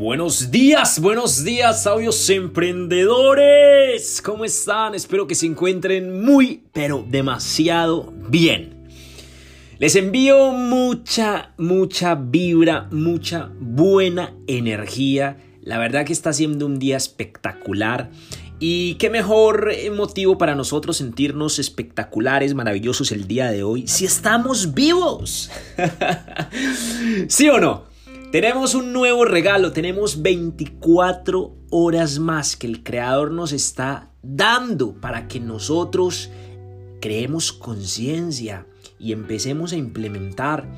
Buenos días, buenos días, sabios emprendedores. ¿Cómo están? Espero que se encuentren muy, pero demasiado bien. Les envío mucha, mucha vibra, mucha buena energía. La verdad que está siendo un día espectacular. Y qué mejor motivo para nosotros sentirnos espectaculares, maravillosos el día de hoy, si estamos vivos. ¿Sí o no? Tenemos un nuevo regalo, tenemos 24 horas más que el Creador nos está dando para que nosotros creemos conciencia y empecemos a implementar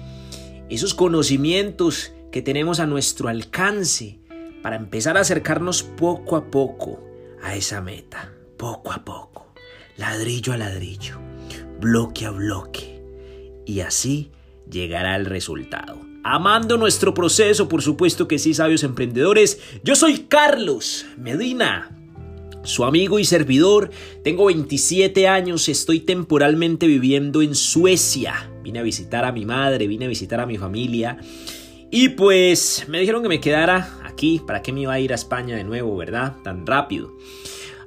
esos conocimientos que tenemos a nuestro alcance para empezar a acercarnos poco a poco a esa meta, poco a poco, ladrillo a ladrillo, bloque a bloque, y así llegará el resultado amando nuestro proceso, por supuesto que sí, sabios emprendedores. Yo soy Carlos Medina, su amigo y servidor. Tengo 27 años, estoy temporalmente viviendo en Suecia. Vine a visitar a mi madre, vine a visitar a mi familia. Y pues me dijeron que me quedara aquí, ¿para qué me iba a ir a España de nuevo, verdad? Tan rápido.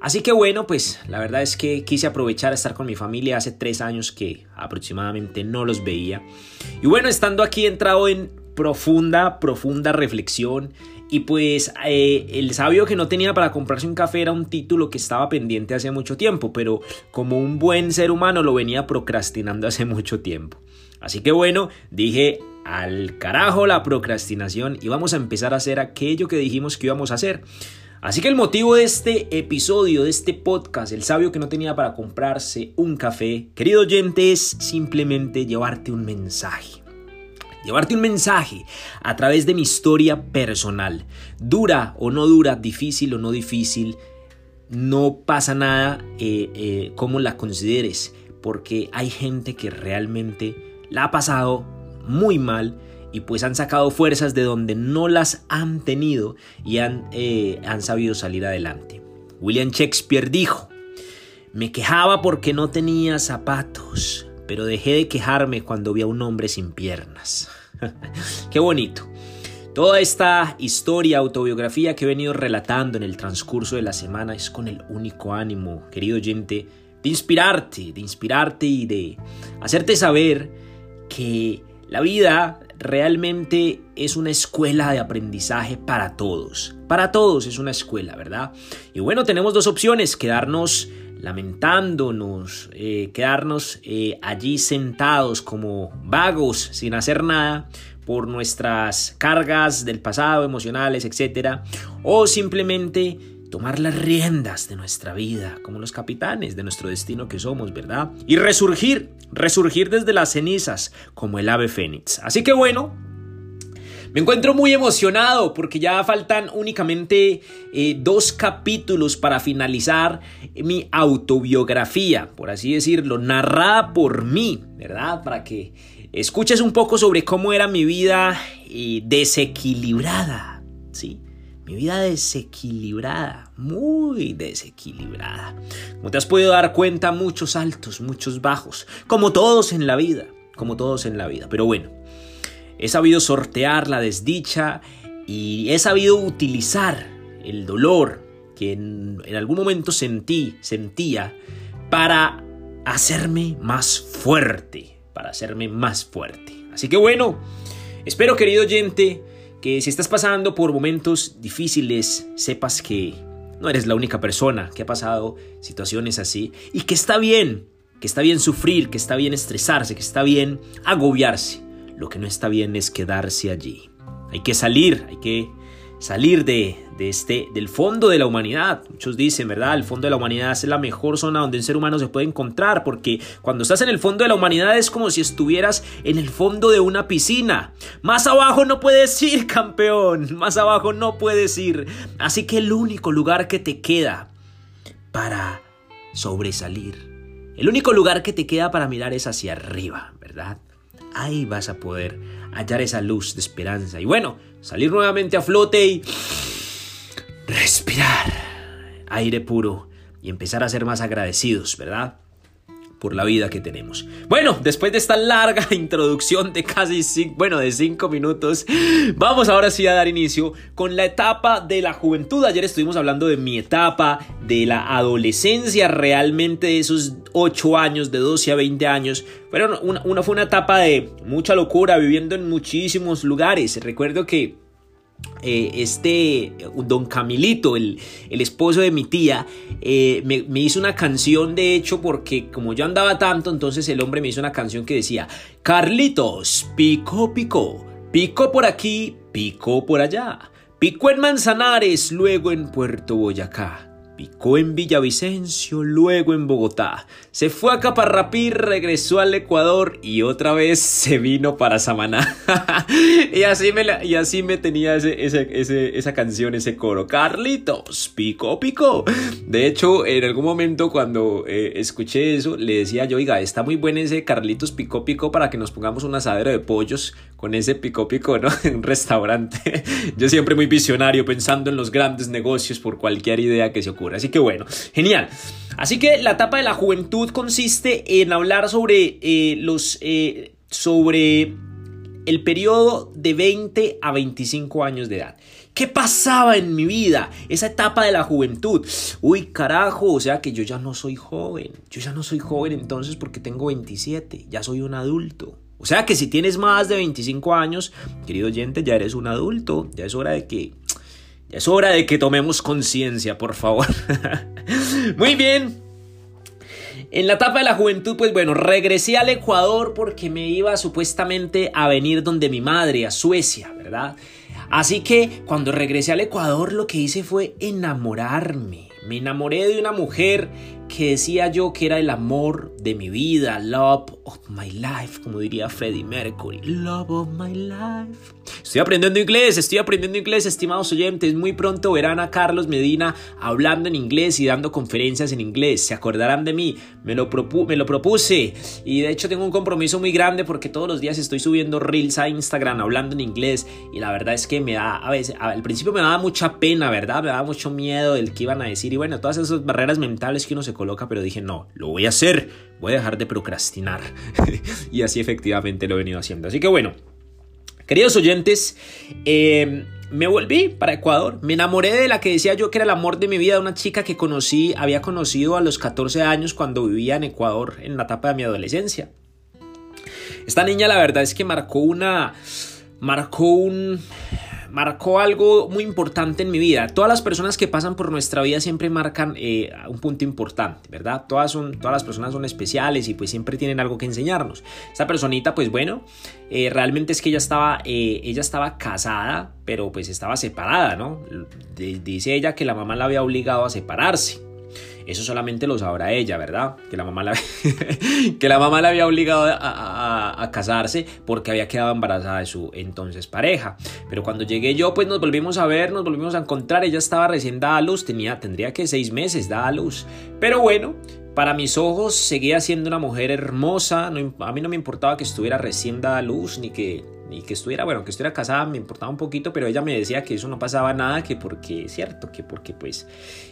Así que bueno, pues la verdad es que quise aprovechar a estar con mi familia hace tres años que aproximadamente no los veía. Y bueno, estando aquí he entrado en profunda, profunda reflexión. Y pues eh, el sabio que no tenía para comprarse un café era un título que estaba pendiente hace mucho tiempo, pero como un buen ser humano lo venía procrastinando hace mucho tiempo. Así que bueno, dije al carajo la procrastinación y vamos a empezar a hacer aquello que dijimos que íbamos a hacer. Así que el motivo de este episodio, de este podcast, el sabio que no tenía para comprarse un café, querido oyente, es simplemente llevarte un mensaje. Llevarte un mensaje a través de mi historia personal. Dura o no dura, difícil o no difícil, no pasa nada eh, eh, como la consideres, porque hay gente que realmente la ha pasado muy mal y pues han sacado fuerzas de donde no las han tenido y han, eh, han sabido salir adelante. William Shakespeare dijo, me quejaba porque no tenía zapatos, pero dejé de quejarme cuando vi a un hombre sin piernas. Qué bonito. Toda esta historia, autobiografía que he venido relatando en el transcurso de la semana es con el único ánimo, querido oyente, de inspirarte, de inspirarte y de hacerte saber que la vida realmente es una escuela de aprendizaje para todos. Para todos es una escuela, ¿verdad? Y bueno, tenemos dos opciones, quedarnos lamentándonos, eh, quedarnos eh, allí sentados como vagos sin hacer nada por nuestras cargas del pasado, emocionales, etc. O simplemente tomar las riendas de nuestra vida, como los capitanes de nuestro destino que somos, ¿verdad? Y resurgir, resurgir desde las cenizas, como el ave fénix. Así que bueno, me encuentro muy emocionado porque ya faltan únicamente eh, dos capítulos para finalizar mi autobiografía, por así decirlo, narrada por mí, ¿verdad? Para que escuches un poco sobre cómo era mi vida eh, desequilibrada, ¿sí? Mi vida desequilibrada, muy desequilibrada. Como te has podido dar cuenta, muchos altos, muchos bajos, como todos en la vida, como todos en la vida. Pero bueno, he sabido sortear la desdicha y he sabido utilizar el dolor que en, en algún momento sentí, sentía, para hacerme más fuerte, para hacerme más fuerte. Así que bueno, espero querido oyente, que si estás pasando por momentos difíciles, sepas que no eres la única persona que ha pasado situaciones así y que está bien, que está bien sufrir, que está bien estresarse, que está bien agobiarse. Lo que no está bien es quedarse allí. Hay que salir, hay que salir de, este, del fondo de la humanidad. Muchos dicen, ¿verdad? El fondo de la humanidad es la mejor zona donde un ser humano se puede encontrar, porque cuando estás en el fondo de la humanidad es como si estuvieras en el fondo de una piscina. Más abajo no puedes ir, campeón. Más abajo no puedes ir. Así que el único lugar que te queda para sobresalir, el único lugar que te queda para mirar es hacia arriba, ¿verdad? Ahí vas a poder hallar esa luz de esperanza. Y bueno, salir nuevamente a flote y respirar aire puro y empezar a ser más agradecidos, ¿verdad? Por la vida que tenemos. Bueno, después de esta larga introducción de casi bueno, de cinco minutos, vamos ahora sí a dar inicio con la etapa de la juventud. Ayer estuvimos hablando de mi etapa, de la adolescencia, realmente de esos 8 años, de 12 a 20 años. Pero una, una fue una etapa de mucha locura, viviendo en muchísimos lugares. Recuerdo que eh, este don Camilito, el, esposo de mi tía, eh, me, hizo una canción de hecho porque como yo andaba tanto, entonces el hombre me hizo una canción que decía, Carlitos, pico, pico, pico por aquí, pico por allá, pico en Manzanares, luego en Puerto Boyacá. Picó en Villavicencio, luego en Bogotá. Se fue a Caparrapí, regresó al Ecuador y otra vez se vino para Samaná. y, así me y así me tenía esa canción, ese coro. Carlitos, pico, pico. De hecho, en algún momento cuando eh, escuché eso, le decía yo, oiga, está muy bueno ese Carlitos pico, pico para que nos pongamos un asadero de pollos con ese pico, pico, ¿no? En un restaurante. yo siempre muy visionario, pensando en los grandes negocios por cualquier idea que se ocurra. Así que bueno, genial. Así que la etapa de la juventud consiste en hablar sobre eh, los... Eh, sobre el periodo de 20 a 25 años de edad. ¿Qué pasaba en mi vida? Esa etapa de la juventud. Uy, carajo, o sea que yo ya no soy joven. Yo ya no soy joven entonces porque tengo 27, ya soy un adulto. O sea que si tienes más de 25 años, querido oyente, ya eres un adulto, ya es hora de que es hora de que tomemos conciencia, por favor. Muy bien. En la etapa de la juventud, pues bueno, regresé al Ecuador porque me iba supuestamente a venir donde mi madre, a Suecia, ¿verdad? Así que cuando regresé al Ecuador lo que hice fue enamorarme. Me enamoré de una mujer que decía yo que era el amor de mi vida, love of my life, como diría Freddie Mercury, love of my life. Estoy aprendiendo inglés, estoy aprendiendo inglés, estimados oyentes. Muy pronto verán a Carlos Medina hablando en inglés y dando conferencias en inglés. Se acordarán de mí, me lo, propuse y de hecho tengo un compromiso muy grande porque todos los días estoy subiendo reels a Instagram hablando en inglés y la verdad es que me da, a veces, al principio me daba mucha pena, ¿verdad? Me daba mucho miedo del que iban a decir y bueno, todas esas barreras mentales que uno se coloca, pero dije, no, lo voy a hacer, voy a dejar de procrastinar. y así efectivamente lo he venido haciendo. Así que bueno, queridos oyentes, eh, me volví para Ecuador, me enamoré de la que decía yo que era el amor de mi vida, una chica que conocí, había conocido a los 14 años cuando vivía en Ecuador en la etapa de mi adolescencia. Esta niña la verdad es que marcó una, marcó un, marcó algo muy importante en mi vida. Todas las personas que pasan por nuestra vida siempre marcan eh, un punto importante, ¿verdad? Todas, son, todas las personas son especiales y pues siempre tienen algo que enseñarnos. Esta personita, pues bueno, eh, realmente es que ella estaba, eh, ella estaba casada, pero pues estaba separada, ¿no? dice ella que la mamá la había obligado a separarse. Eso solamente lo sabrá ella, ¿verdad? Que la mamá la, que la, mamá la había obligado a, casarse porque había quedado embarazada de su entonces pareja. Pero cuando llegué yo, pues nos volvimos a ver, nos volvimos a encontrar. Ella estaba recién dada a luz, tenía, tendría que seis meses dada a luz. Pero bueno, para mis ojos seguía siendo una mujer hermosa, a mí no me importaba que estuviera recién dada a luz ni que y que estuviera, bueno, que estuviera casada me importaba un poquito, pero ella me decía que eso no pasaba nada, que porque, cierto, que porque pues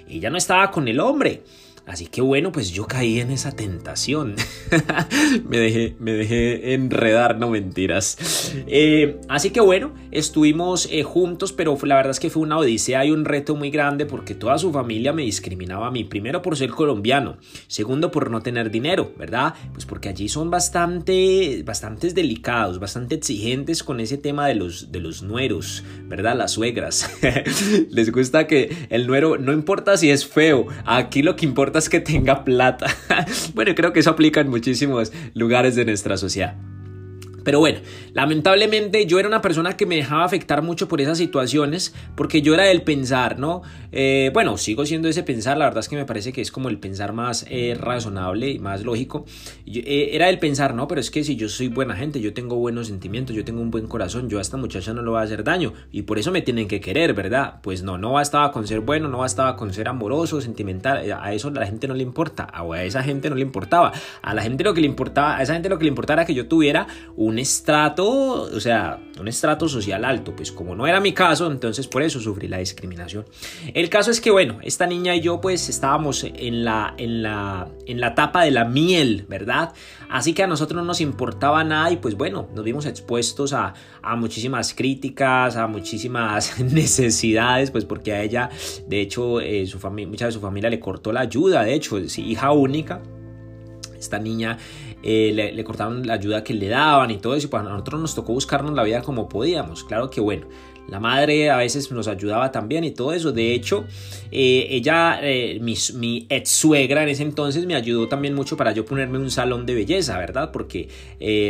ella no estaba con el hombre. Así que bueno, pues yo caí en esa tentación. me, dejé, me dejé enredar, no mentiras. Eh, así que bueno, estuvimos eh, juntos, pero la verdad es que fue una odisea y un reto muy grande porque toda su familia me discriminaba a mí. Primero por ser colombiano, segundo por no tener dinero, ¿verdad? Pues porque allí son bastante, bastantes delicados, bastante exigentes con ese tema de los, de los nueros, ¿verdad? Las suegras. Les gusta que el nuero, no importa si es feo, aquí lo que importa es que tenga plata. bueno, creo que eso aplica en muchísimos lugares de nuestra sociedad. Pero bueno, lamentablemente yo era una persona que me dejaba afectar mucho por esas situaciones, porque yo era del pensar, ¿no? Eh, bueno, sigo siendo ese pensar, la verdad es que me parece que es como el pensar más eh, razonable y más lógico. Eh, era el pensar, ¿no? Pero es que si yo soy buena gente, yo tengo buenos sentimientos, yo tengo un buen corazón, yo a esta muchacha no le voy a hacer daño y por eso me tienen que querer, ¿verdad? Pues no, no bastaba con ser bueno, no bastaba con ser amoroso, sentimental, a eso la gente no le importa, a esa gente no le importaba, a la gente lo que le importaba, a esa gente lo que le importaba era que yo tuviera un un estrato, o sea, un estrato social alto. Pues como no era mi caso, entonces por eso sufrí la discriminación. El caso es que, bueno, esta niña y yo pues estábamos en la, en la, en la etapa de la miel, ¿verdad? Así que a nosotros no nos importaba nada y pues bueno, nos vimos expuestos a, a muchísimas críticas, a muchísimas necesidades, pues porque a ella, de hecho, eh, su mucha de su familia le cortó la ayuda, de hecho, es hija única. Esta niña eh, le, cortaron la ayuda que le daban y todo eso, y pues a nosotros nos tocó buscarnos la vida como podíamos. Claro que bueno, la madre a veces nos ayudaba también y todo eso. De hecho, eh, ella, mi, mi, ex suegra en ese entonces me ayudó también mucho para yo ponerme un salón de belleza, ¿verdad? Porque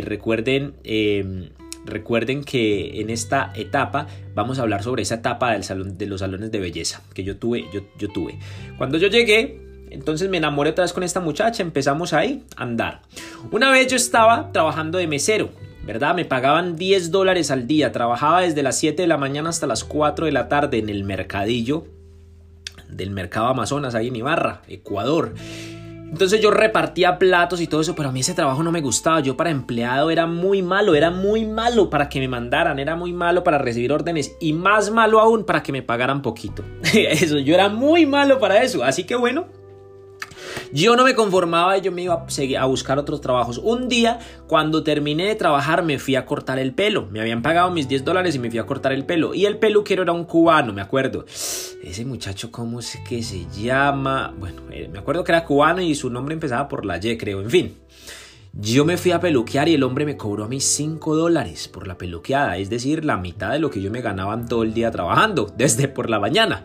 recuerden em, Recuerden que en esta etapa vamos a hablar sobre esa etapa del salón, de los salones de belleza que yo tuve, yo tuve. Cuando yo llegué, entonces me enamoré otra vez con esta muchacha, empezamos ahí a andar. Una vez yo estaba trabajando de mesero, ¿verdad? Me pagaban 10 dólares al día, trabajaba desde las 7 de la mañana hasta las 4 de la tarde en el mercadillo del mercado Amazonas, ahí en Ibarra, Ecuador. Entonces yo repartía platos y todo eso, pero a mí ese trabajo no me gustaba. Yo para empleado era muy malo, era muy malo para que me mandaran, era muy malo para recibir órdenes y más malo aún para que me pagaran poquito. eso, yo era muy malo para eso. Así que bueno, yo no me conformaba y yo me iba a, buscar otros trabajos. Un día, cuando terminé de trabajar, me fui a cortar el pelo. Me habían pagado mis 10 dólares y me fui a cortar el pelo. Y el peluquero era un cubano, me acuerdo. Ese muchacho, ¿cómo es que se llama? Bueno, eh, me acuerdo que era cubano y su nombre empezaba por la Y, creo. En fin. Yo me fui a peluquear y el hombre me cobró a mí 5 dólares por la peluqueada, es decir, la mitad de lo que yo me ganaba todo el día trabajando, desde por la mañana.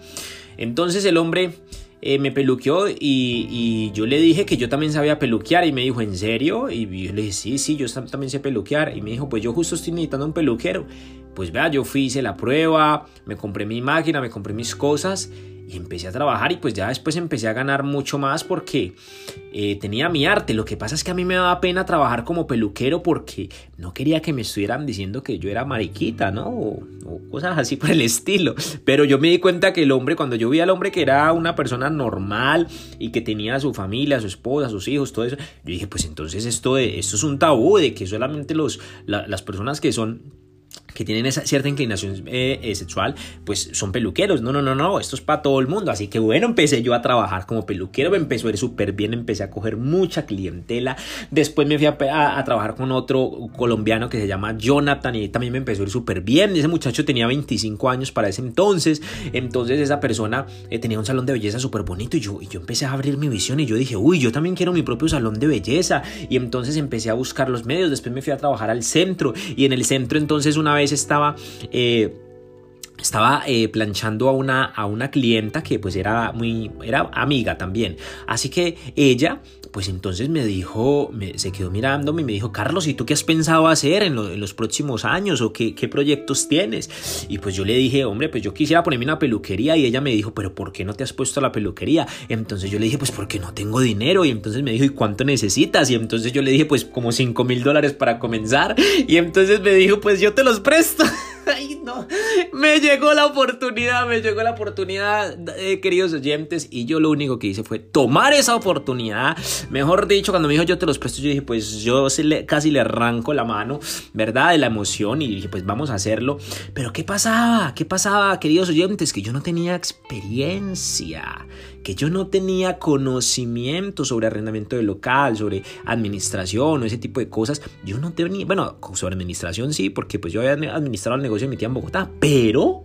Entonces el hombre eh, me peluqueó y, yo le dije que yo también sabía peluquear y me dijo, ¿en serio? Y yo le dije, sí, sí, yo también sé peluquear. Y me dijo, pues yo justo estoy necesitando un peluquero. Pues vea, yo fui, hice la prueba, me compré mi máquina, me compré mis cosas y empecé a trabajar y pues ya después empecé a ganar mucho más porque eh, tenía mi arte. Lo que pasa es que a mí me daba pena trabajar como peluquero porque no quería que me estuvieran diciendo que yo era mariquita, ¿no? O, cosas así por el estilo. Pero yo me di cuenta que el hombre, cuando yo vi al hombre que era una persona normal y que tenía su familia, su esposa, sus hijos, todo eso, yo dije, pues entonces esto, esto es un tabú de que solamente los, las personas que son que tienen esa cierta inclinación eh, eh, sexual, pues son peluqueros. No, no, no, no, esto es para todo el mundo. Así que bueno, empecé yo a trabajar como peluquero, me empezó a ir súper bien, empecé a coger mucha clientela. Después me fui a, trabajar con otro colombiano que se llama Jonathan y también me empezó a ir súper bien. Ese muchacho tenía 25 años para ese entonces. Entonces esa persona eh, tenía un salón de belleza súper bonito y yo, y yo empecé a abrir mi visión y yo dije, uy, yo también quiero mi propio salón de belleza. Y entonces empecé a buscar los medios. Después me fui a trabajar al centro y en el centro entonces una vez estaba... Eh, estaba eh, planchando a una, a una clienta que pues era muy era amiga también así que ella pues entonces me dijo me, se quedó mirándome y me dijo Carlos y tú qué has pensado hacer en, los próximos años o qué, qué, proyectos tienes y pues yo le dije hombre pues yo quisiera ponerme una peluquería y ella me dijo pero ¿por qué no te has puesto la peluquería? entonces yo le dije pues porque no tengo dinero y entonces me dijo ¿y cuánto necesitas? y entonces yo le dije pues como 5 mil dólares para comenzar y entonces me dijo pues yo te los presto Ay, no. Me llegó la oportunidad, me llegó la oportunidad, eh, queridos oyentes. Y yo lo único que hice fue tomar esa oportunidad. Mejor dicho, cuando me dijo yo te los presto, yo dije, pues yo casi le arranco la mano, ¿verdad? De la emoción. Y dije, pues vamos a hacerlo. Pero ¿qué pasaba? ¿Qué pasaba, queridos oyentes? Que yo no tenía experiencia yo no tenía conocimiento sobre arrendamiento de local, sobre administración o ese tipo de cosas. Yo no tenía, bueno, sobre administración sí, porque pues yo había administrado el negocio de mi tía en Bogotá, pero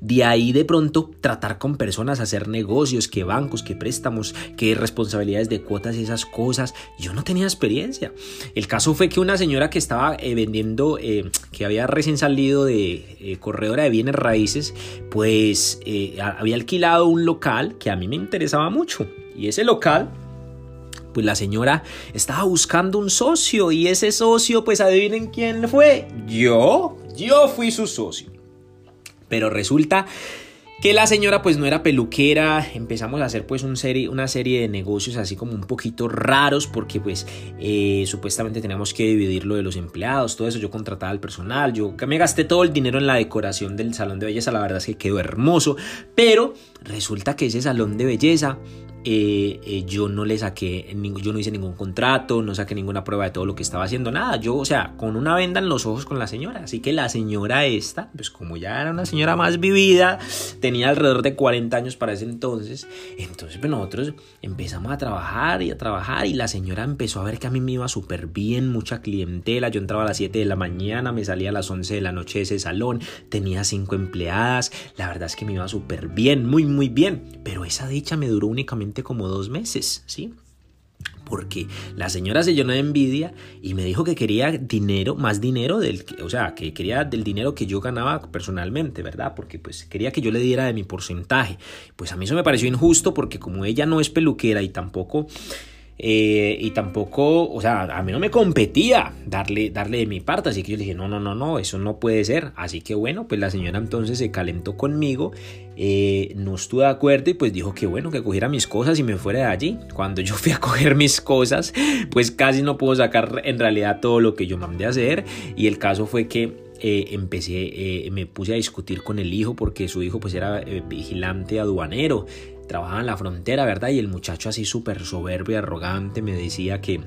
de ahí de pronto tratar con personas, hacer negocios, que bancos, que préstamos, que responsabilidades de cuotas y esas cosas. Yo no tenía experiencia. El caso fue que una señora que estaba eh, vendiendo, eh, que había recién salido de eh, corredora de bienes raíces, pues había alquilado un local que a mí me interesaba mucho. Y ese local pues la señora estaba buscando un socio y ese socio, pues adivinen quién fue. Yo, yo fui su socio. Pero resulta que la señora pues no era peluquera, empezamos a hacer pues serie, una serie de negocios así como un poquito raros porque pues eh, supuestamente teníamos que dividir lo de los empleados, todo eso, yo contrataba al personal, yo me gasté todo el dinero en la decoración del salón de belleza, la verdad es que quedó hermoso, pero resulta que ese salón de belleza eh, eh, yo no le saqué, yo no hice ningún contrato, no saqué ninguna prueba de todo lo que estaba haciendo, nada. Yo, o sea, con una venda en los ojos con la señora. Así que la señora esta, pues como ya era una señora más vivida, tenía alrededor de 40 años para ese entonces. Entonces, pues nosotros empezamos a trabajar y a trabajar y la señora empezó a ver que a mí me iba súper bien, mucha clientela. Yo entraba a las 7 de la mañana, me salía a las 11 de la noche de ese salón, tenía 5 empleadas. La verdad es que me iba súper bien, muy, muy bien. Pero esa dicha me duró únicamente como dos meses, ¿sí? porque la señora se llenó de envidia y me dijo que quería dinero, más dinero del, o sea, que quería del dinero que yo ganaba personalmente, ¿verdad? Porque pues quería que yo le diera de mi porcentaje. Pues a mí eso me pareció injusto porque como ella no es peluquera y tampoco eh, y tampoco, o sea, a mí no me competía darle, darle de mi parte, así que yo le dije, no, no, no, no, eso no puede ser. Así que bueno, pues la señora entonces se calentó conmigo, eh, no estuve de acuerdo y pues dijo que bueno, que cogiera mis cosas y me fuera de allí. Cuando yo fui a coger mis cosas, pues casi no puedo sacar en realidad todo lo que yo mandé a hacer y el caso fue que eh, empecé, me puse a discutir con el hijo porque su hijo pues era vigilante aduanero trabajaba en la frontera, ¿verdad? Y el muchacho así súper soberbio y arrogante me decía que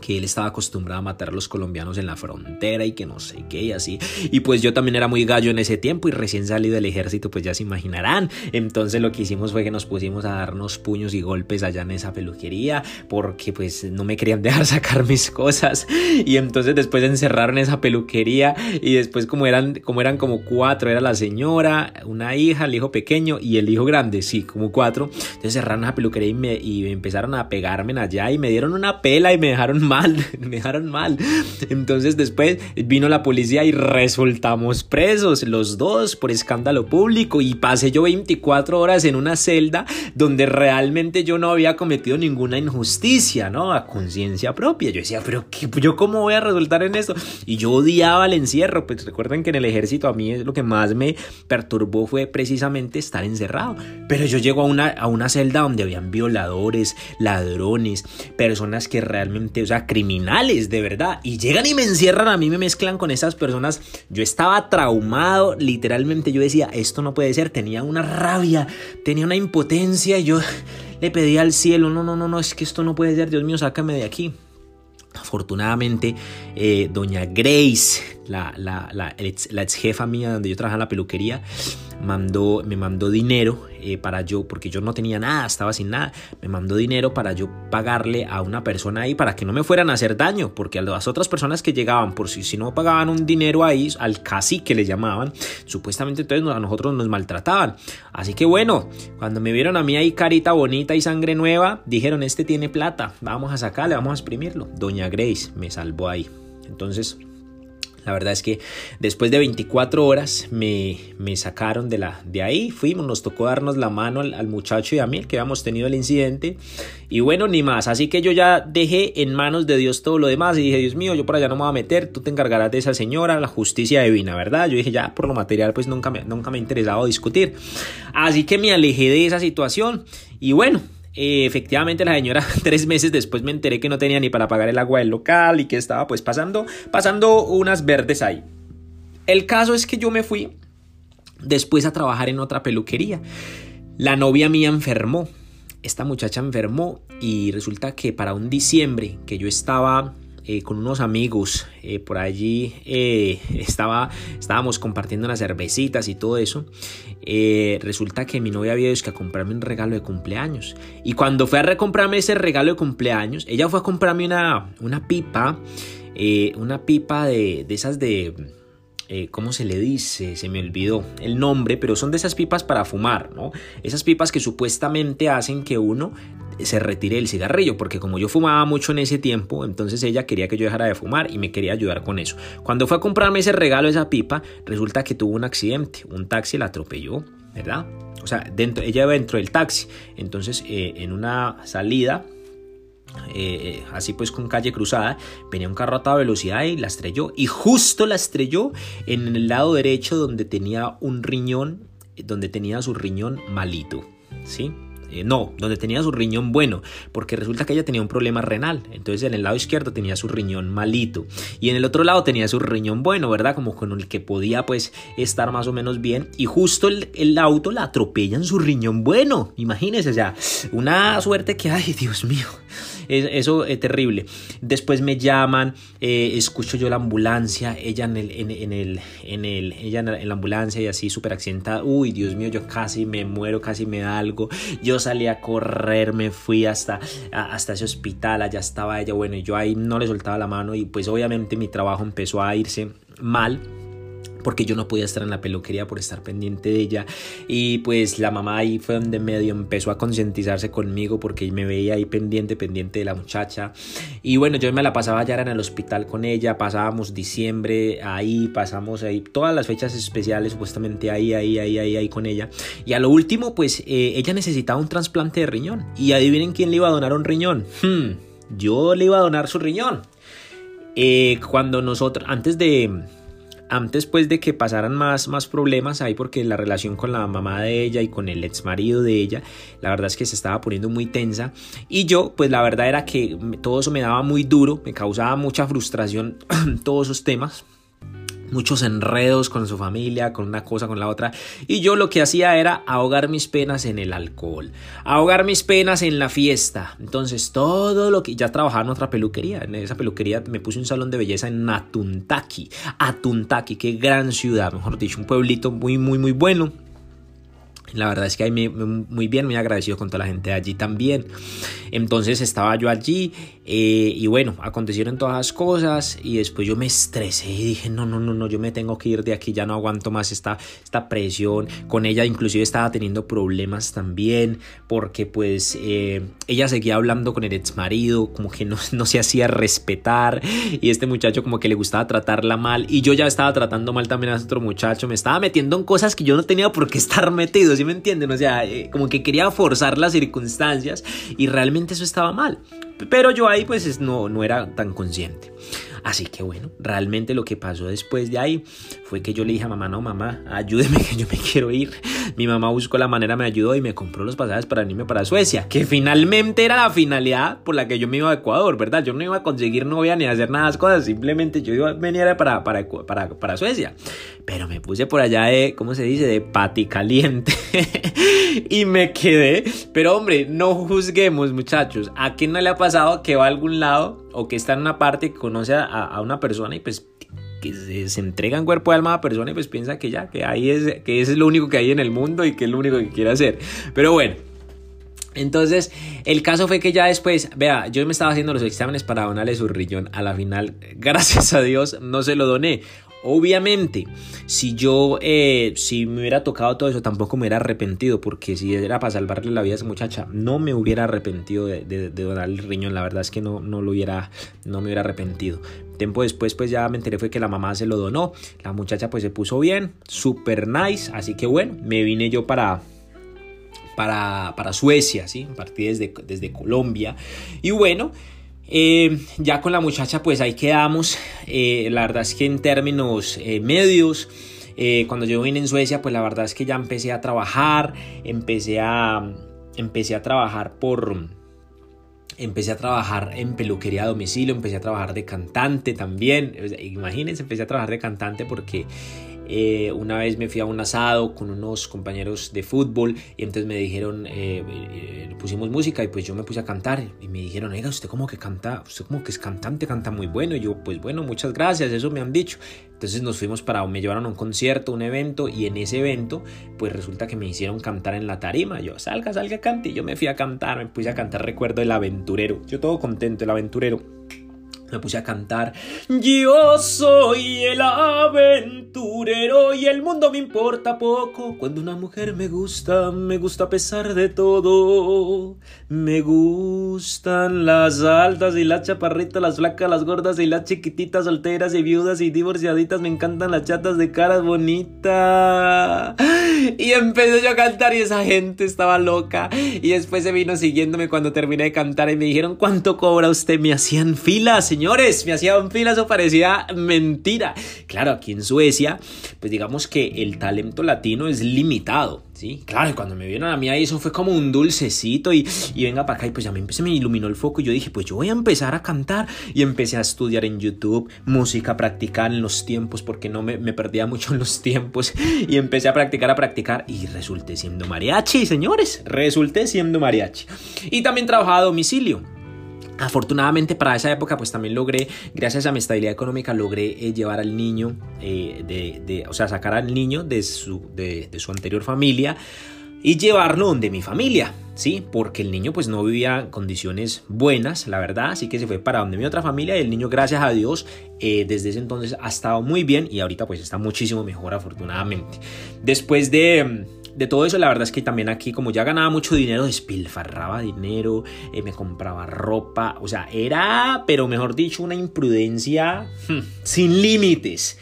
que él estaba acostumbrado a matar a los colombianos en la frontera y que no sé qué y así. Y pues yo también era muy gallo en ese tiempo y recién salido del ejército, pues ya se imaginarán. Entonces lo que hicimos fue que nos pusimos a darnos puños y golpes allá en esa peluquería porque pues no me querían dejar sacar mis cosas. Y entonces después encerraron esa peluquería y después como eran como eran como cuatro, era la señora, una hija, el hijo pequeño y el hijo grande, sí, como cuatro. Entonces cerraron esa peluquería y me, y empezaron a pegarme allá y me dieron una pela y me dejaron mal, me dejaron mal. Entonces después vino la policía y resultamos presos los dos por escándalo público y pasé yo 24 horas en una celda donde realmente yo no había cometido ninguna injusticia, ¿no? A conciencia propia. Yo decía, pero ¿qué, yo cómo voy a resultar en esto? Y yo odiaba el encierro, pues recuerden que en el ejército a mí lo que más me perturbó fue precisamente estar encerrado. Pero yo llego a una, a una celda donde habían violadores, ladrones, personas que realmente, o sea, criminales, de verdad. Y llegan y me encierran, a mí me mezclan con esas personas. Yo estaba traumado, literalmente yo decía, esto no puede ser. Tenía una rabia, tenía una impotencia yo le pedía al cielo, no, no, no, no, es que esto no puede ser, Dios mío, sácame de aquí. Afortunadamente, eh, doña Grace, la, la, la, la ex jefa mía donde yo trabajaba en la peluquería, mandó, me mandó dinero eh, para yo, porque yo no tenía nada, estaba sin nada, me mandó dinero para yo pagarle a una persona ahí para que no me fueran a hacer daño, porque a las otras personas que llegaban, por si, si no pagaban un dinero ahí, al casi que le llamaban, supuestamente entonces a nosotros nos maltrataban. Así que bueno, cuando me vieron a mí ahí carita bonita y sangre nueva, dijeron, este tiene plata, vamos a sacarle, vamos a exprimirlo. Doña Grace me salvó ahí. Entonces, la verdad es que después de 24 horas me, me sacaron de, la, de ahí, fuimos, nos tocó darnos la mano al, muchacho y a mí, que habíamos tenido el incidente. Y bueno, ni más. Así que yo ya dejé en manos de Dios todo lo demás y dije, Dios mío, yo por allá no me voy a meter, tú te encargarás de esa señora, la justicia divina, ¿verdad? Yo dije, ya por lo material, pues nunca me, nunca me ha interesado discutir. Así que me alejé de esa situación y bueno, eh, efectivamente la señora tres meses después me enteré que no tenía ni para pagar el agua del local y que estaba pues pasando, pasando unas verdes ahí. El caso es que yo me fui después a trabajar en otra peluquería. La novia mía enfermó. Esta muchacha enfermó y resulta que para un diciembre que yo estaba eh, con unos amigos eh, por allí eh, estaba, estábamos compartiendo unas cervecitas y todo eso resulta que mi novia había ido a comprarme un regalo de cumpleaños y cuando fue a recomprarme ese regalo de cumpleaños ella fue a comprarme una, una pipa una pipa de, de esas de ¿cómo se le dice? Se me olvidó el nombre, pero son de esas pipas para fumar, ¿no? Esas pipas que supuestamente hacen que uno se retire el cigarrillo, porque como yo fumaba mucho en ese tiempo, entonces ella quería que yo dejara de fumar y me quería ayudar con eso. Cuando fue a comprarme ese regalo, esa pipa, resulta que tuvo un accidente, un taxi la atropelló, ¿verdad? O sea, dentro, ella dentro del taxi, entonces eh, en una salida eh, así pues con calle cruzada, venía un carro a toda velocidad y la estrelló. Y justo la estrelló en el lado derecho donde tenía un riñón, donde tenía su riñón malito. ¿Sí? Eh, no, donde tenía su riñón bueno, porque resulta que ella tenía un problema renal, entonces en el lado izquierdo tenía su riñón malito y en el otro lado tenía su riñón bueno, ¿verdad? Como con el que podía pues estar más o menos bien y justo el, el auto la atropella en su riñón bueno, imagínense, o sea, una suerte que, ay, Dios mío eso es terrible. Después me llaman, eh, escucho yo la ambulancia, ella en el, en, el, en el, ella en la, ambulancia y así súper accidentada. Uy, Dios mío, yo casi me muero, casi me da algo. Yo salí a correr, me fui hasta, hasta ese hospital, allá estaba ella, bueno, yo ahí no le soltaba la mano y pues obviamente mi trabajo empezó a irse mal porque yo no podía estar en la peluquería por estar pendiente de ella. Y pues la mamá ahí fue donde medio empezó a concientizarse conmigo porque me veía ahí pendiente, pendiente de la muchacha. Y bueno yo me la pasaba ya en el hospital con ella, pasábamos diciembre ahí, pasamos ahí todas las fechas especiales supuestamente ahí, ahí, ahí, ahí, ahí con ella. Y a lo último pues eh, ella necesitaba un trasplante de riñón. Y adivinen quién le iba a donar un riñón, hmm, yo le iba a donar su riñón. Eh, cuando nosotros, antes de antes pues de que pasaran más, más problemas ahí porque la relación con la mamá de ella y con el ex marido de ella la verdad es que se estaba poniendo muy tensa. Y yo pues la verdad era que todo eso me daba muy duro me causaba mucha frustración todos esos temas muchos enredos con su familia, con una cosa, con la otra. Y yo lo que hacía era ahogar mis penas en el alcohol, ahogar mis penas en la fiesta. Entonces todo lo que ya trabajaba en otra peluquería, en esa peluquería me puse un salón de belleza en Atuntaki, Atuntaki, qué gran ciudad, mejor dicho, un pueblito muy, muy, muy bueno la verdad es que ahí muy bien, muy agradecido con toda la gente de allí también. Entonces estaba yo allí eh, y bueno, acontecieron todas las cosas y después yo me estresé y dije, no, no, no, no, yo me tengo que ir de aquí, ya no aguanto más esta, esta presión. Con ella inclusive estaba teniendo problemas también porque pues eh, ella seguía hablando con el ex marido, como que no, no se hacía respetar y este muchacho como que le gustaba tratarla mal y yo ya estaba tratando mal también a otro muchacho, me estaba metiendo en cosas que yo no tenía por qué estar metido me entienden? O sea, eh, como que quería forzar las circunstancias y realmente eso estaba mal. Pero yo ahí pues no, no era tan consciente. Así que bueno, realmente lo que pasó después de ahí fue que yo le dije a mamá, no mamá, ayúdeme que yo me quiero ir. Mi mamá buscó la manera, me ayudó y me compró los pasajes para irme para Suecia, que finalmente era la finalidad por la que yo me iba a Ecuador, ¿verdad? Yo no iba a conseguir novia ni a hacer nada de cosas, simplemente yo iba a venir para, para, para, para Suecia. Pero me puse por allá de, ¿cómo se dice? De pati caliente. y me quedé. Pero hombre, no juzguemos muchachos. ¿A quién no le ha pasado que va a algún lado o que está en una parte que conoce a, una persona y pues que se, entrega en cuerpo y alma a la persona y pues piensa que ya, que ahí es, que es lo único que hay en el mundo y que es lo único que quiere hacer. Pero bueno. Entonces, el caso fue que ya después, vea, yo me estaba haciendo los exámenes para donarle su riñón. A la final, gracias a Dios, no se lo doné. Obviamente, si yo, eh, si me hubiera tocado todo eso, tampoco me hubiera arrepentido, porque si era para salvarle la vida a esa muchacha, no me hubiera arrepentido de, de, donar el riñón. La verdad es que no, no lo hubiera, no me hubiera arrepentido. Tiempo después, pues ya me enteré fue que la mamá se lo donó. La muchacha, pues se puso bien, super nice. Así que bueno, me vine yo para, para, para Suecia, ¿sí? Partí desde, desde Colombia. Y bueno, eh, ya con la muchacha pues ahí quedamos. Eh, la verdad es que en términos eh, medios, cuando yo vine en Suecia pues la verdad es que ya empecé a trabajar, empecé a, empecé a trabajar por... Empecé a trabajar en peluquería a domicilio, empecé a trabajar de cantante también. Imagínense, empecé a trabajar de cantante porque eh, una vez me fui a un asado con unos compañeros de fútbol y entonces me dijeron, eh, eh, pusimos música y pues yo me puse a cantar y me dijeron, oiga, usted como que canta, usted como que es cantante, canta muy bueno. Y yo, pues bueno, muchas gracias, eso me han dicho. Entonces nos fuimos para, me llevaron a un concierto, un evento y en ese evento pues resulta que me hicieron cantar en la tarima. Yo, salga, salga, cante. Y yo me fui a cantar, me puse a cantar, recuerdo, el aventurero. Yo todo contento, el aventurero me puse a cantar. Yo soy el aventurero y el mundo me importa poco. Cuando una mujer me gusta, me gusta a pesar de todo. Me gustan las altas y las chaparritas, las flacas, las gordas y las chiquititas, solteras y viudas y divorciaditas. Me encantan las chatas de caras bonitas. Y empecé yo a cantar y esa gente estaba loca. Y después se vino siguiéndome cuando terminé de cantar y me dijeron, ¿cuánto cobra usted? Me hacían filas, señores, me hacían fila, eso parecía mentira. Claro, aquí en Suecia, pues digamos que el talento latino es limitado. Sí, claro, y cuando me vieron a mí ahí, eso fue como un dulcecito y, y venga para acá y pues ya me, empecé, me iluminó el foco y yo dije, pues yo voy a empezar a cantar y empecé a estudiar en YouTube música, practicar en los tiempos porque no me, me perdía mucho en los tiempos y empecé a practicar, a practicar y resulté siendo mariachi, señores, resulté siendo mariachi. Y también trabajaba a domicilio. Afortunadamente para esa época pues también logré, gracias a mi estabilidad económica, logré eh, llevar al niño, eh, de, de, o sea, sacar al niño de su, de, su anterior familia y llevarlo donde mi familia, ¿sí? Porque el niño pues no vivía condiciones buenas, la verdad, así que se fue para donde mi otra familia y el niño, gracias a Dios, eh, desde ese entonces ha estado muy bien y ahorita pues está muchísimo mejor afortunadamente. Después de de todo eso, la verdad es que también aquí, como ya ganaba mucho dinero, despilfarraba dinero, eh, me compraba ropa, o sea, era, pero mejor dicho, una imprudencia hmm, sin límites.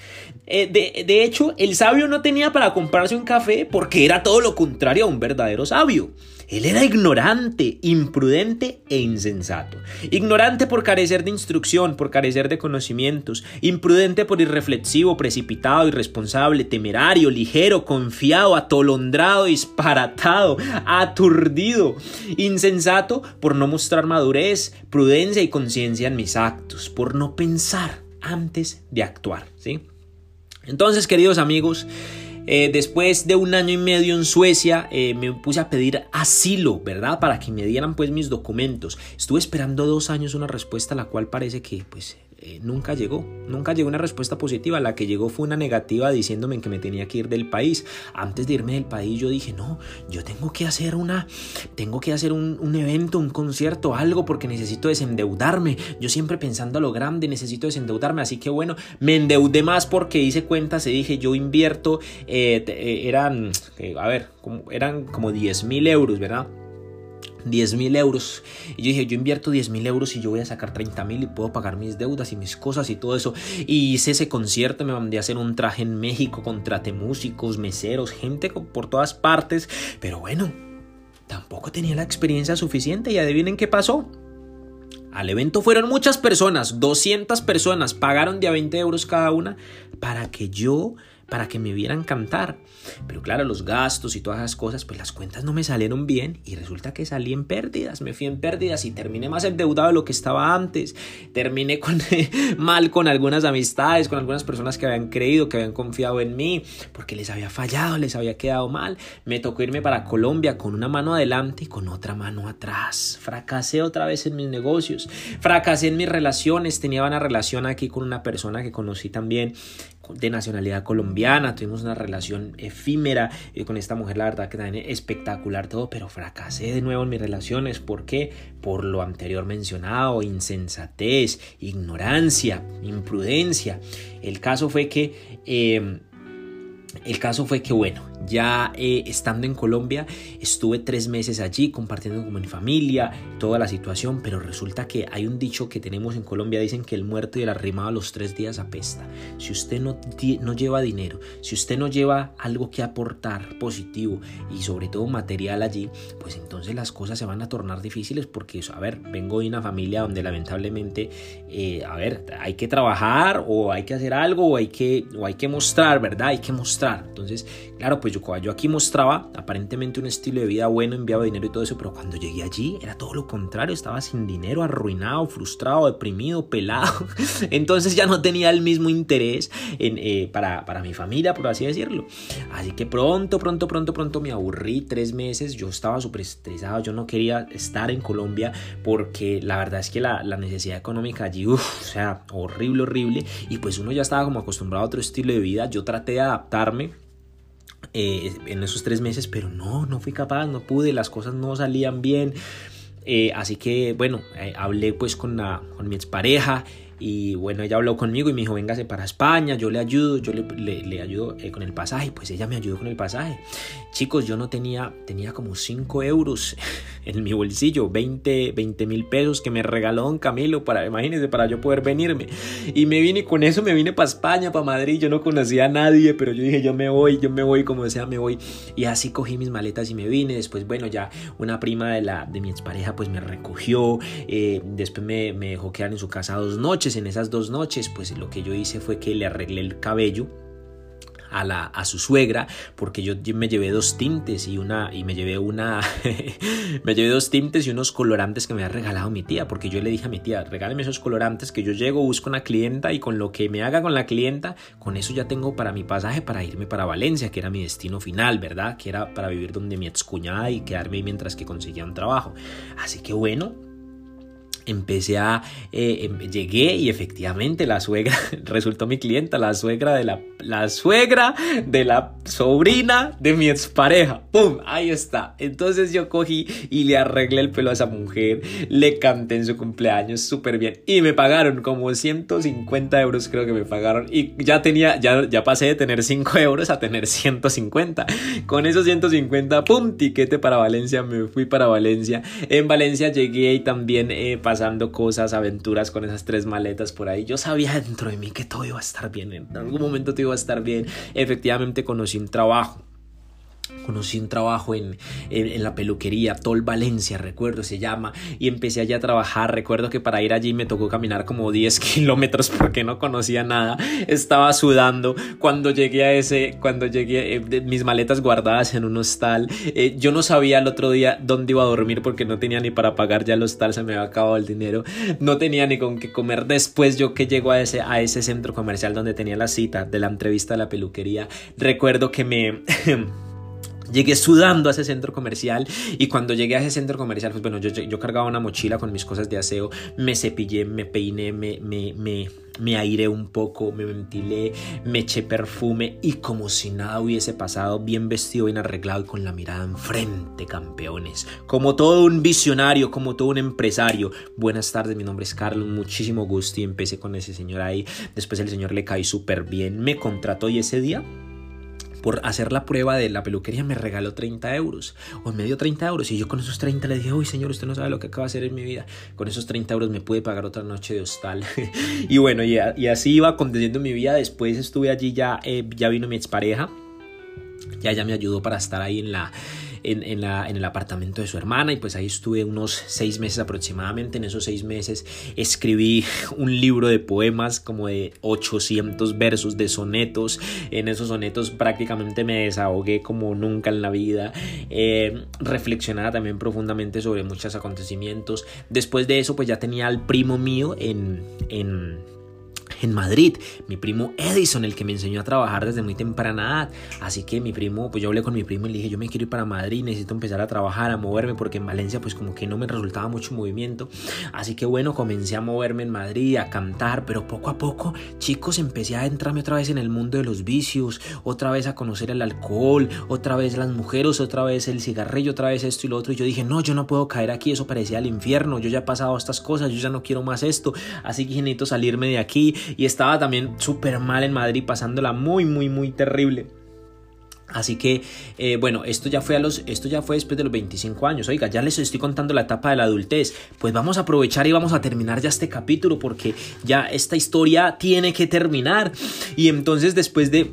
Eh, de, de, hecho, el sabio no tenía para comprarse un café porque era todo lo contrario a un verdadero sabio. Él era ignorante, imprudente e insensato. Ignorante por carecer de instrucción, por carecer de conocimientos. Imprudente por irreflexivo, precipitado, irresponsable, temerario, ligero, confiado, atolondrado, disparatado, aturdido. Insensato por no mostrar madurez, prudencia y conciencia en mis actos, por no pensar antes de actuar. ¿sí? Entonces, queridos amigos, eh, después de un año y medio en Suecia, eh, me puse a pedir asilo, ¿verdad? Para que me dieran pues mis documentos. Estuve esperando dos años una respuesta, la cual parece que pues eh, nunca llegó, nunca llegó una respuesta positiva, la que llegó fue una negativa diciéndome que me tenía que ir del país. Antes de irme del país yo dije, no, yo tengo que hacer una, tengo que hacer un, evento, un concierto, algo, porque necesito desendeudarme. Yo siempre pensando a lo grande, necesito desendeudarme, así que bueno, me endeudé más porque hice cuentas y dije, yo invierto, eh, eh, eran, a ver, eran como 10 mil euros, ¿verdad? 10 mil euros. Y yo dije, yo invierto 10 mil euros y yo voy a sacar 30 mil y puedo pagar mis deudas y mis cosas y todo eso. Y hice ese concierto, me mandé a hacer un traje en México, contraté músicos, meseros, gente por todas partes. Pero bueno, tampoco tenía la experiencia suficiente y adivinen qué pasó. Al evento fueron muchas personas, 200 personas, pagaron de a 20 euros cada una para que yo para que me vieran cantar. Pero claro, los gastos y todas esas cosas, pues las cuentas no me salieron bien y resulta que salí en pérdidas, me fui en pérdidas y terminé más endeudado de lo que estaba antes. Terminé mal con algunas amistades, con algunas personas que habían creído, que habían confiado en mí, porque les había fallado, les había quedado mal. Me tocó irme para Colombia con una mano adelante y con otra mano atrás. Fracasé otra vez en mis negocios, fracasé en mis relaciones, tenía una relación aquí con una persona que conocí también de nacionalidad colombiana, tuvimos una relación efímera eh, con esta mujer, la verdad que también espectacular todo, pero fracasé de nuevo en mis relaciones, ¿por qué? Por lo anterior mencionado, insensatez, ignorancia, imprudencia. El caso fue que... Eh, el caso fue que, bueno, ya eh, estando en Colombia, estuve tres meses allí compartiendo con mi familia, toda la situación, pero resulta que hay un dicho que tenemos en Colombia, dicen que el muerto y el arrimado a los tres días apesta. Si usted no, no lleva dinero, si usted no lleva algo que aportar positivo y sobre todo material allí, pues entonces las cosas se van a tornar difíciles porque, a ver, vengo de una familia donde lamentablemente, eh, a ver, hay que trabajar o hay que hacer algo o hay que, o hay que mostrar, ¿verdad? Hay que mostrar. Entonces, claro, pues yo yo, aquí mostraba aparentemente un estilo de vida bueno, enviaba dinero y todo eso, pero cuando llegué allí era todo lo contrario, estaba sin dinero, arruinado, frustrado, deprimido, pelado. Entonces ya no tenía el mismo interés eh, para, para mi familia, por así decirlo. Así que pronto, pronto, pronto, pronto me aburrí, tres meses, yo estaba súper estresado, yo no quería estar en Colombia porque la verdad es que la, la necesidad económica allí, o sea, horrible, horrible, y pues uno ya estaba como acostumbrado a otro estilo de vida, yo traté de adaptarme eh, en esos tres meses, pero no, no fui capaz, no pude, las cosas no salían bien. Eh, así que bueno, eh, hablé pues con, la, con mi expareja y bueno, ella habló conmigo y me dijo, véngase para España, yo le ayudo, yo le, le, ayudo con el pasaje, pues ella me ayudó con el pasaje. Chicos, yo no tenía, tenía como 5 euros en mi bolsillo, 20 mil pesos que me regaló don Camilo para, imagínense, para yo poder venirme. Y me vine con eso, me vine para España, para Madrid, yo no conocía a nadie, pero yo dije, yo me voy, yo me voy, como sea, me voy. Y así cogí mis maletas y me vine. Después, bueno, ya una prima de, la, de mi expareja pues me recogió, eh, después me, me dejó quedar en su casa dos noches. En esas dos noches, pues lo que yo hice fue que le arreglé el cabello a, la, a su suegra porque yo me llevé dos tintes y una y me llevé una me llevé dos tintes y unos colorantes que me había regalado mi tía porque yo le dije a mi tía regáleme esos colorantes que yo llego busco una clienta y con lo que me haga con la clienta con eso ya tengo para mi pasaje para irme para Valencia que era mi destino final verdad que era para vivir donde mi excuñada y quedarme mientras que conseguía un trabajo así que bueno empecé a, eh, em, llegué y efectivamente la suegra resultó mi clienta, la suegra de la, la suegra de la sobrina de mi expareja. ¡Pum! Ahí está. Entonces yo cogí y le arreglé el pelo a esa mujer, le canté en su cumpleaños súper bien y me pagaron como 150 euros creo que me pagaron y ya tenía, ya, ya pasé de tener 5 euros a tener 150. Con esos 150, ¡pum! Tiquete para Valencia, me fui para Valencia. En Valencia llegué y también eh, pasé pasando cosas, aventuras con esas tres maletas por ahí. Yo sabía dentro de mí que todo iba a estar bien, en algún momento todo iba a estar bien. Efectivamente conocí un trabajo conocí un trabajo en, en, la peluquería, Tol Valencia, recuerdo, se llama, y empecé allá a trabajar. Recuerdo que para ir allí me tocó caminar como 10 kilómetros porque no conocía nada, estaba sudando. Cuando llegué a ese, cuando llegué, eh, mis maletas guardadas en un hostal, eh, yo no sabía el otro día dónde iba a dormir porque no tenía ni para pagar ya el hostal, se me había acabado el dinero, no tenía ni con qué comer. Después, yo que llego a ese, a ese centro comercial donde tenía la cita de la entrevista de la peluquería, recuerdo que me. Llegué sudando a ese centro comercial y cuando llegué a ese centro comercial, pues bueno, yo, yo cargaba una mochila con mis cosas de aseo, me cepillé, me peiné, me, me, me, me airé un poco, me ventilé, me eché perfume y como si nada hubiese pasado, bien vestido, bien arreglado y con la mirada enfrente, campeones. Como todo un visionario, como todo un empresario. Buenas tardes, mi nombre es Carlos, muchísimo gusto y empecé con ese señor ahí. Después el señor le caí súper bien, me contrató y ese día por hacer la prueba de la peluquería me regaló 30 euros o me dio 30 euros y yo con esos 30 le dije, uy señor, usted no sabe lo que acaba de hacer en mi vida. Con esos 30 euros me pude pagar otra noche de hostal. y bueno, y, así iba aconteciendo mi vida. Después estuve allí, ya, eh, ya vino mi expareja. Ya, ya me ayudó para estar ahí en la en, la, en, el apartamento de su hermana y pues ahí estuve unos seis meses aproximadamente. En esos seis meses escribí un libro de poemas como de 800 versos de sonetos. En esos sonetos prácticamente me desahogué como nunca en la vida. Eh, reflexionaba también profundamente sobre muchos acontecimientos. Después de eso pues ya tenía al primo mío en, en en Madrid. Mi primo Edison, el que me enseñó a trabajar desde muy temprana edad. Así que mi primo, pues yo hablé con mi primo y le dije, yo me quiero ir para Madrid, necesito empezar a trabajar, a moverme, porque en Valencia pues como que no me resultaba mucho movimiento. Así que bueno, comencé a moverme en Madrid, a cantar, pero poco a poco, chicos, empecé a entrarme otra vez en el mundo de los vicios, otra vez a conocer el alcohol, otra vez las mujeres, otra vez el cigarrillo, otra vez esto y lo otro. Y yo dije, no, yo no puedo caer aquí, eso parecía el infierno, yo ya he pasado estas cosas, yo ya no quiero más esto, así que necesito salirme de aquí y estaba también súper mal en Madrid, pasándola muy, muy, muy terrible. Así que, eh, bueno, esto ya, fue a los, esto ya fue después de los 25 años. Oiga, ya les estoy contando la etapa de la adultez. Pues vamos a aprovechar y vamos a terminar ya este capítulo porque ya esta historia tiene que terminar. Y entonces después de...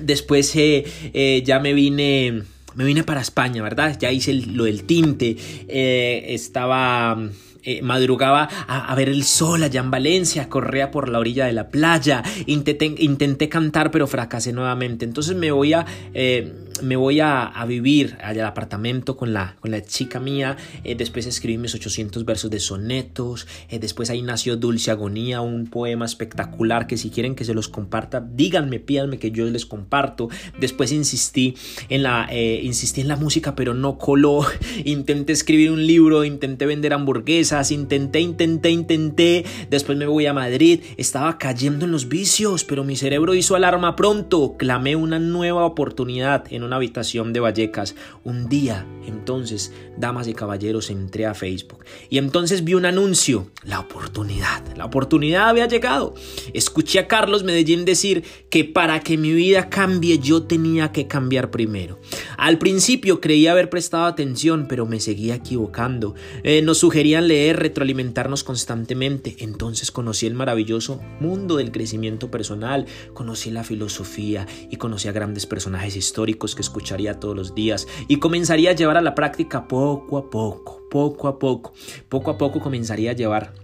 Después eh, eh, ya me vine... Me vine para España, ¿verdad? Ya hice lo del tinte. estaba eh, madrugaba a, ver el sol allá en Valencia, corría por la orilla de la playa, intenté, intenté cantar pero fracasé nuevamente. Entonces me voy a... Eh, me voy a, vivir allá al apartamento con la, con la chica mía. Eh, después escribí mis 800 versos de sonetos. Después ahí nació Dulce Agonía, un poema espectacular que si quieren que se los comparta, díganme, pídanme que yo les comparto. Después insistí en la, insistí en la música, pero no coló. Intenté escribir un libro, intenté vender hamburguesas intenté, intenté, intenté, después me voy a Madrid, estaba cayendo en los vicios, pero mi cerebro hizo alarma pronto, clamé una nueva oportunidad en una habitación de Vallecas. Un día, entonces, damas y caballeros, entré a Facebook y entonces vi un anuncio, la oportunidad, la oportunidad había llegado. Escuché a Carlos Medellín decir que para que mi vida cambie yo tenía que cambiar primero. Al principio creí haber prestado atención, pero me seguía equivocando. Eh, nos sugerían leer, retroalimentarnos constantemente. Entonces conocí el maravilloso mundo del crecimiento personal, conocí la filosofía y conocí a grandes personajes históricos que escucharía todos los días y comenzaría a llevar a la práctica poco a poco, poco a poco. Poco a poco comenzaría a llevar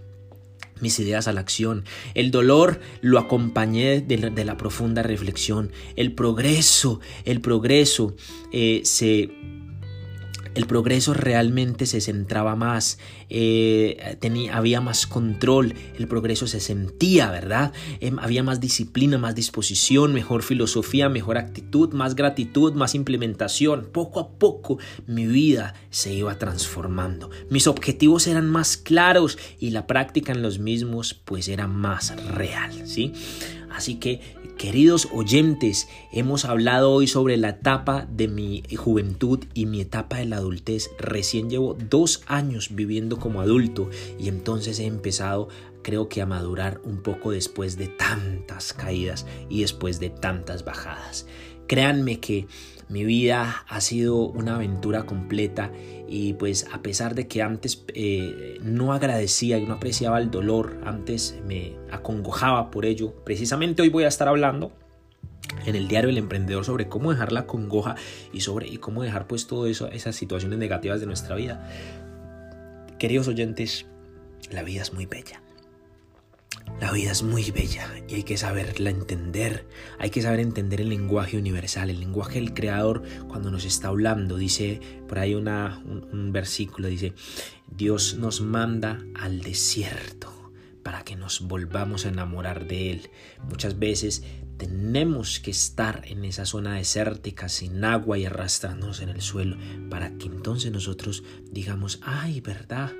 mis ideas a la acción. El dolor lo acompañé de la, profunda reflexión. El progreso, el progreso eh, se el progreso realmente se centraba más, eh, tenía, había más control, el progreso se sentía, ¿verdad? Em, había más disciplina, más disposición, mejor filosofía, mejor actitud, más gratitud, más implementación. Poco a poco mi vida se iba transformando. Mis objetivos eran más claros y la práctica en los mismos pues era más real, ¿sí? Así que, queridos oyentes, hemos hablado hoy sobre la etapa de mi juventud y mi etapa de la adultez. Recién llevo dos años viviendo como adulto y entonces he empezado creo que a madurar un poco después de tantas caídas y después de tantas bajadas. Créanme que mi vida ha sido una aventura completa y pues a pesar de que antes eh, no agradecía y no apreciaba el dolor, antes me acongojaba por ello, precisamente hoy voy a estar hablando en el diario El Emprendedor sobre cómo dejar la congoja y sobre y cómo dejar pues todas esas situaciones negativas de nuestra vida. Queridos oyentes, la vida es muy bella. La vida es muy bella y hay que saberla entender. Hay que saber entender el lenguaje universal, el lenguaje del Creador cuando nos está hablando. Dice por ahí una, un, versículo, dice, Dios nos manda al desierto para que nos volvamos a enamorar de Él. Muchas veces tenemos que estar en esa zona desértica sin agua y arrastrándonos en el suelo para que entonces nosotros digamos, ay, verdad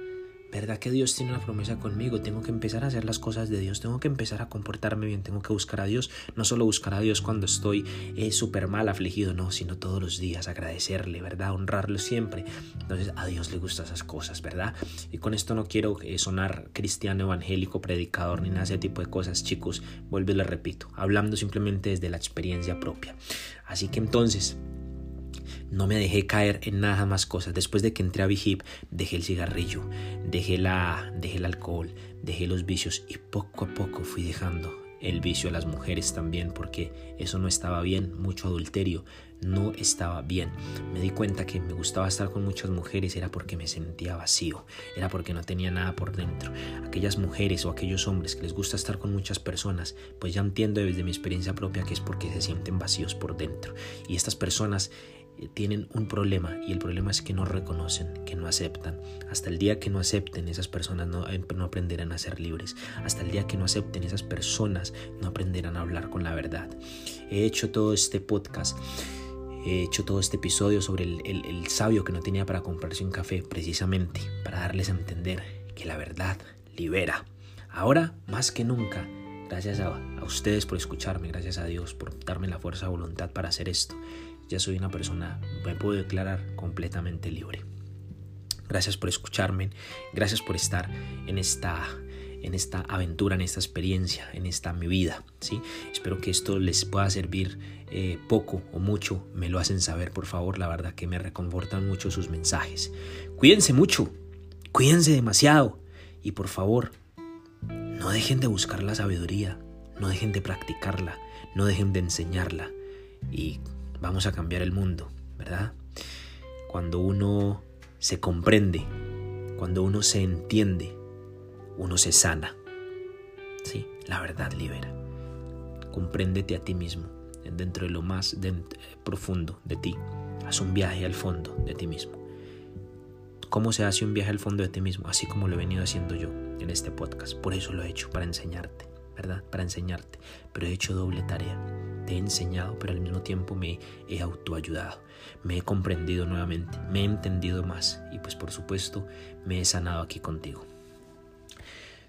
¿Verdad que Dios tiene una promesa conmigo? Tengo que empezar a hacer las cosas de Dios, tengo que empezar a comportarme bien, tengo que buscar a Dios, no solo buscar a Dios cuando estoy eh, súper mal, afligido, no, sino todos los días, agradecerle, ¿verdad? Honrarlo siempre. Entonces a Dios le gustan esas cosas, ¿verdad? Y con esto no quiero eh, sonar cristiano, evangélico, predicador, ni nada de ese tipo de cosas, chicos, vuelvo y les repito, hablando simplemente desde la experiencia propia. Así que entonces, no me dejé caer en nada más cosas. Después de que entré a Vigip, dejé el cigarrillo, dejé, la, dejé el alcohol, dejé los vicios y poco a poco fui dejando el vicio a las mujeres también porque eso no estaba bien, mucho adulterio no estaba bien. Me di cuenta que me gustaba estar con muchas mujeres era porque me sentía vacío, era porque no tenía nada por dentro. Aquellas mujeres o aquellos hombres que les gusta estar con muchas personas, pues ya entiendo desde mi experiencia propia que es porque se sienten vacíos por dentro. Y estas personas tienen un problema y el problema es que no reconocen, que no aceptan. Hasta el día que no acepten esas personas no, eh, no, aprenderán a ser libres. Hasta el día que no acepten esas personas no aprenderán a hablar con la verdad. He hecho todo este podcast. He hecho todo este episodio sobre el, sabio que no tenía para comprarse un café precisamente para darles a entender que la verdad libera. Ahora, más que nunca, gracias a, a ustedes por escucharme, gracias a Dios por darme la fuerza de voluntad para hacer esto ya soy una persona, me puedo declarar completamente libre. Gracias por escucharme, gracias por estar en esta en esta aventura, en esta experiencia, en esta mi vida. ¿sí? Espero que esto les pueda servir eh, poco o mucho. Me lo hacen saber, por favor. La verdad que me reconfortan mucho sus mensajes. Cuídense mucho, cuídense demasiado. Y por favor, no dejen de buscar la sabiduría, no dejen de practicarla, no dejen de enseñarla. Y vamos a cambiar el mundo, ¿verdad? Cuando uno se comprende, cuando uno se entiende, uno se sana. Sí, la verdad libera. Compréndete a ti mismo, dentro de lo más profundo de ti. Haz un viaje al fondo de ti mismo. ¿Cómo se hace un viaje al fondo de ti mismo? Así como lo he venido haciendo yo en este podcast. Por eso lo he hecho, para enseñarte, Para enseñarte. Pero he hecho doble tarea he enseñado, pero al mismo tiempo me he autoayudado. Me he comprendido nuevamente, me he entendido más y pues por supuesto me he sanado aquí contigo.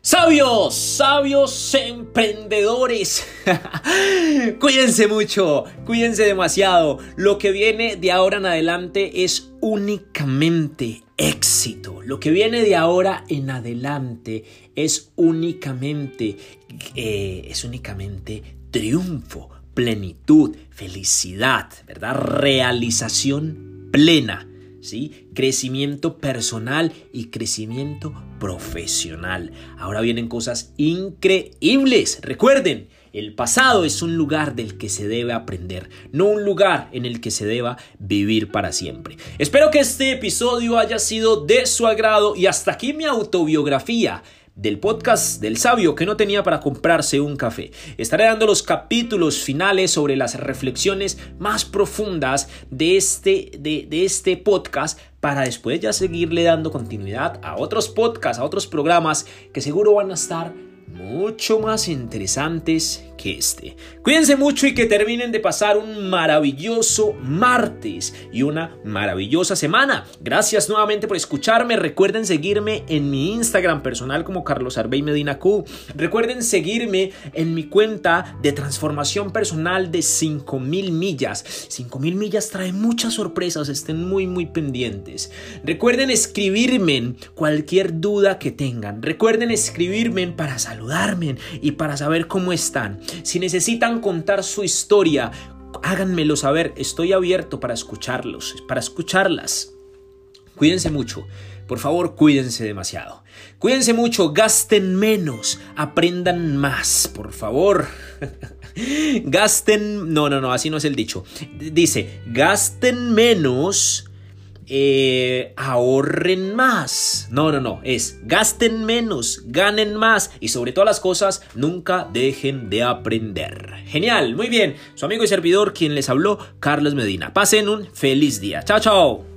Sabios, sabios emprendedores. cuídense mucho, cuídense demasiado. Lo que viene de ahora en adelante es únicamente éxito. Lo que viene de ahora en adelante es únicamente, eh, es únicamente triunfo, plenitud, felicidad, ¿verdad? Realización plena. Crecimiento personal y crecimiento profesional. Ahora vienen cosas increíbles. Recuerden, el pasado es un lugar del que se debe aprender, no un lugar en el que se deba vivir para siempre. Espero que este episodio haya sido de su agrado y hasta aquí mi autobiografía del podcast del sabio que no tenía para comprarse un café. Estaré dando los capítulos finales sobre las reflexiones más profundas de este, de, de este podcast para después ya seguirle dando continuidad a otros podcasts, a otros programas que seguro van a estar mucho más interesantes que este. Cuídense mucho y que terminen de pasar un maravilloso martes y una maravillosa semana. Gracias nuevamente por escucharme. Recuerden seguirme en mi Instagram personal como Carlos Arbey Medina Q. Recuerden seguirme en mi cuenta de transformación personal de 5000 millas. 5000 millas trae muchas sorpresas, estén muy muy pendientes. Recuerden escribirme cualquier duda que tengan. Recuerden escribirme para saludarme y para saber cómo están. Si necesitan contar su historia, háganmelo saber. Estoy abierto para escucharlos, para escucharlas. Cuídense mucho. Por favor, cuídense demasiado. Cuídense mucho, gasten menos, aprendan más, por favor. gasten, no, no, no, así no es el dicho. Dice, gasten menos, eh, ahorren más. No, no, no, es gasten menos, ganen más y sobre todas las cosas, nunca dejen de aprender. Genial, muy bien. Su amigo y servidor, quien les habló, Carlos Medina. Pasen un feliz día. Chao, chao.